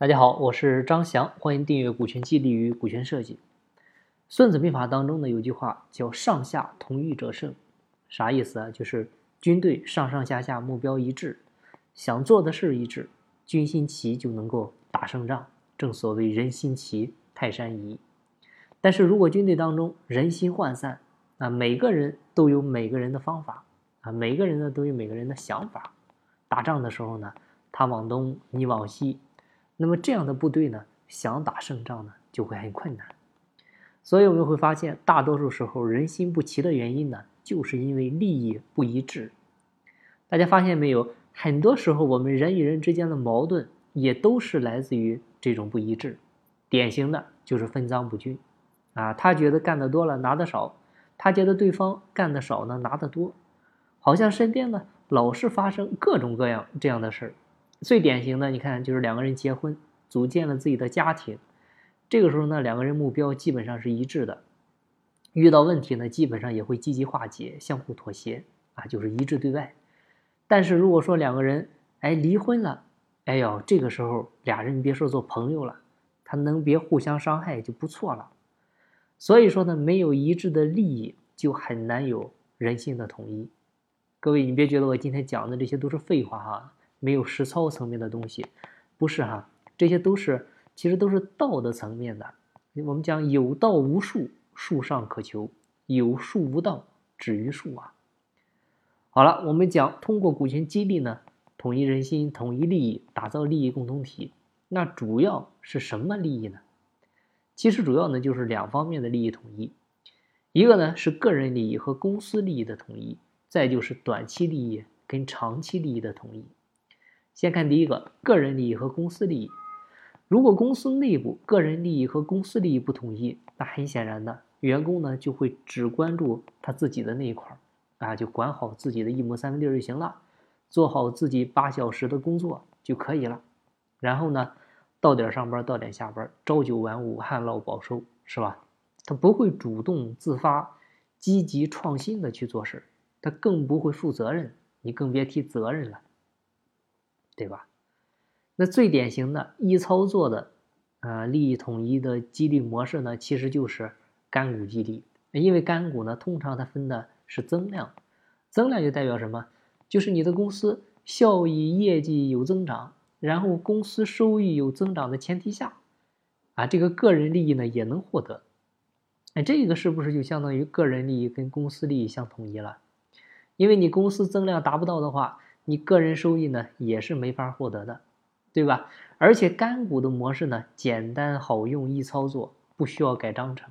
大家好，我是张翔，欢迎订阅《股权激励与股权设计》。孙子兵法当中呢有句话叫“上下同欲者胜”，啥意思啊？就是军队上上下下目标一致，想做的事一致，军心齐就能够打胜仗。正所谓人心齐，泰山移。但是如果军队当中人心涣散啊，每个人都有每个人的方法啊，每个人呢都有每个人的想法，打仗的时候呢，他往东，你往西。那么这样的部队呢，想打胜仗呢，就会很困难。所以我们会发现，大多数时候人心不齐的原因呢，就是因为利益不一致。大家发现没有？很多时候我们人与人之间的矛盾，也都是来自于这种不一致。典型的就是分赃不均，啊，他觉得干得多了拿得少，他觉得对方干得少呢拿得多，好像身边呢老是发生各种各样这样的事儿。最典型的，你看，就是两个人结婚，组建了自己的家庭，这个时候呢，两个人目标基本上是一致的，遇到问题呢，基本上也会积极化解，相互妥协啊，就是一致对外。但是如果说两个人哎离婚了，哎呦，这个时候俩人别说做朋友了，他能别互相伤害就不错了。所以说呢，没有一致的利益，就很难有人性的统一。各位，你别觉得我今天讲的这些都是废话哈。没有实操层面的东西，不是哈，这些都是其实都是道德层面的。我们讲有道无术，术上可求；有术无道，止于术啊。好了，我们讲通过股权激励呢，统一人心，统一利益，打造利益共同体。那主要是什么利益呢？其实主要呢就是两方面的利益统一，一个呢是个人利益和公司利益的统一，再就是短期利益跟长期利益的统一。先看第一个，个人利益和公司利益。如果公司内部个人利益和公司利益不统一，那很显然的，员工呢就会只关注他自己的那一块儿，啊，就管好自己的一亩三分地就行了，做好自己八小时的工作就可以了。然后呢，到点上班，到点下班，朝九晚五，旱涝保收，是吧？他不会主动自发、积极创新的去做事，他更不会负责任，你更别提责任了。对吧？那最典型的易操作的，呃，利益统一的激励模式呢，其实就是干股激励。因为干股呢，通常它分的是增量，增量就代表什么？就是你的公司效益、业绩有增长，然后公司收益有增长的前提下，啊，这个个人利益呢也能获得。哎，这个是不是就相当于个人利益跟公司利益相统一了？因为你公司增量达不到的话。你个人收益呢也是没法获得的，对吧？而且干股的模式呢简单好用易操作，不需要改章程。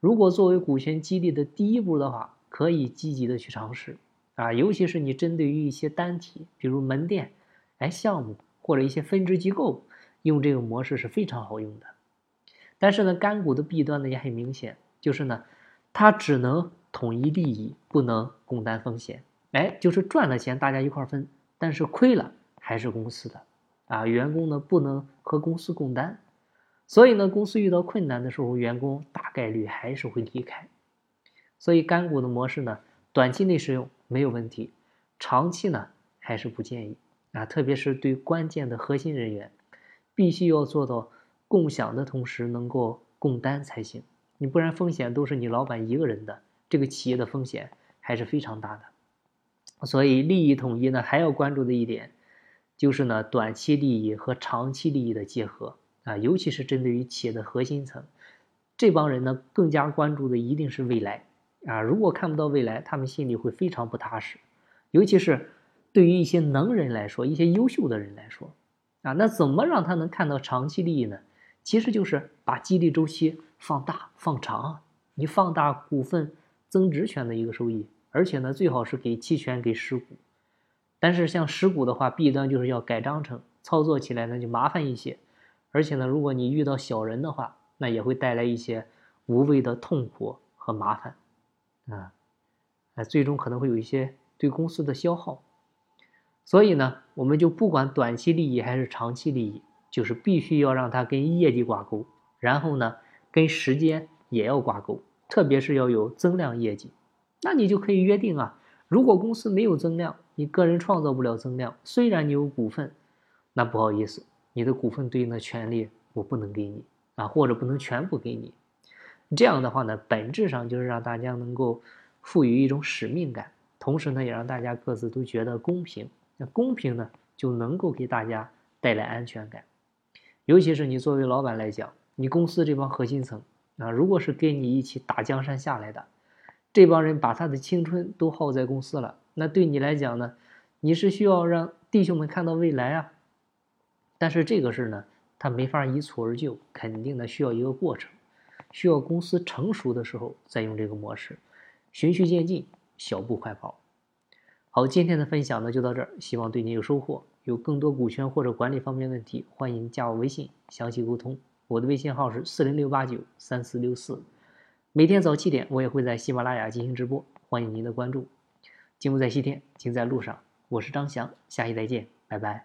如果作为股权激励的第一步的话，可以积极的去尝试啊，尤其是你针对于一些单体，比如门店、哎项目或者一些分支机构，用这个模式是非常好用的。但是呢，干股的弊端呢也很明显，就是呢，它只能统一利益，不能共担风险。哎，就是赚了钱大家一块分，但是亏了还是公司的，啊，员工呢不能和公司共担，所以呢，公司遇到困难的时候，员工大概率还是会离开。所以干股的模式呢，短期内使用没有问题，长期呢还是不建议啊，特别是对关键的核心人员，必须要做到共享的同时能够共担才行，你不然风险都是你老板一个人的，这个企业的风险还是非常大的。所以利益统一呢，还要关注的一点，就是呢短期利益和长期利益的结合啊，尤其是针对于企业的核心层，这帮人呢更加关注的一定是未来啊。如果看不到未来，他们心里会非常不踏实。尤其是对于一些能人来说，一些优秀的人来说啊，那怎么让他能看到长期利益呢？其实就是把激励周期放大放长，你放大股份增值权的一个收益。而且呢，最好是给期权、给实股，但是像实股的话，弊端就是要改章程，操作起来呢就麻烦一些。而且呢，如果你遇到小人的话，那也会带来一些无谓的痛苦和麻烦，啊，哎，最终可能会有一些对公司的消耗。所以呢，我们就不管短期利益还是长期利益，就是必须要让它跟业绩挂钩，然后呢，跟时间也要挂钩，特别是要有增量业绩。那你就可以约定啊，如果公司没有增量，你个人创造不了增量，虽然你有股份，那不好意思，你的股份对应的权利我不能给你啊，或者不能全部给你。这样的话呢，本质上就是让大家能够赋予一种使命感，同时呢，也让大家各自都觉得公平。那公平呢，就能够给大家带来安全感。尤其是你作为老板来讲，你公司这帮核心层啊，如果是跟你一起打江山下来的，这帮人把他的青春都耗在公司了，那对你来讲呢，你是需要让弟兄们看到未来啊。但是这个事呢，他没法一蹴而就，肯定呢需要一个过程，需要公司成熟的时候再用这个模式，循序渐进，小步快跑。好，今天的分享呢就到这儿，希望对你有收获。有更多股权或者管理方面问题，欢迎加我微信详细沟通。我的微信号是四零六八九三四六四。每天早七点，我也会在喜马拉雅进行直播，欢迎您的关注。金不在西天，金在路上。我是张翔，下期再见，拜拜。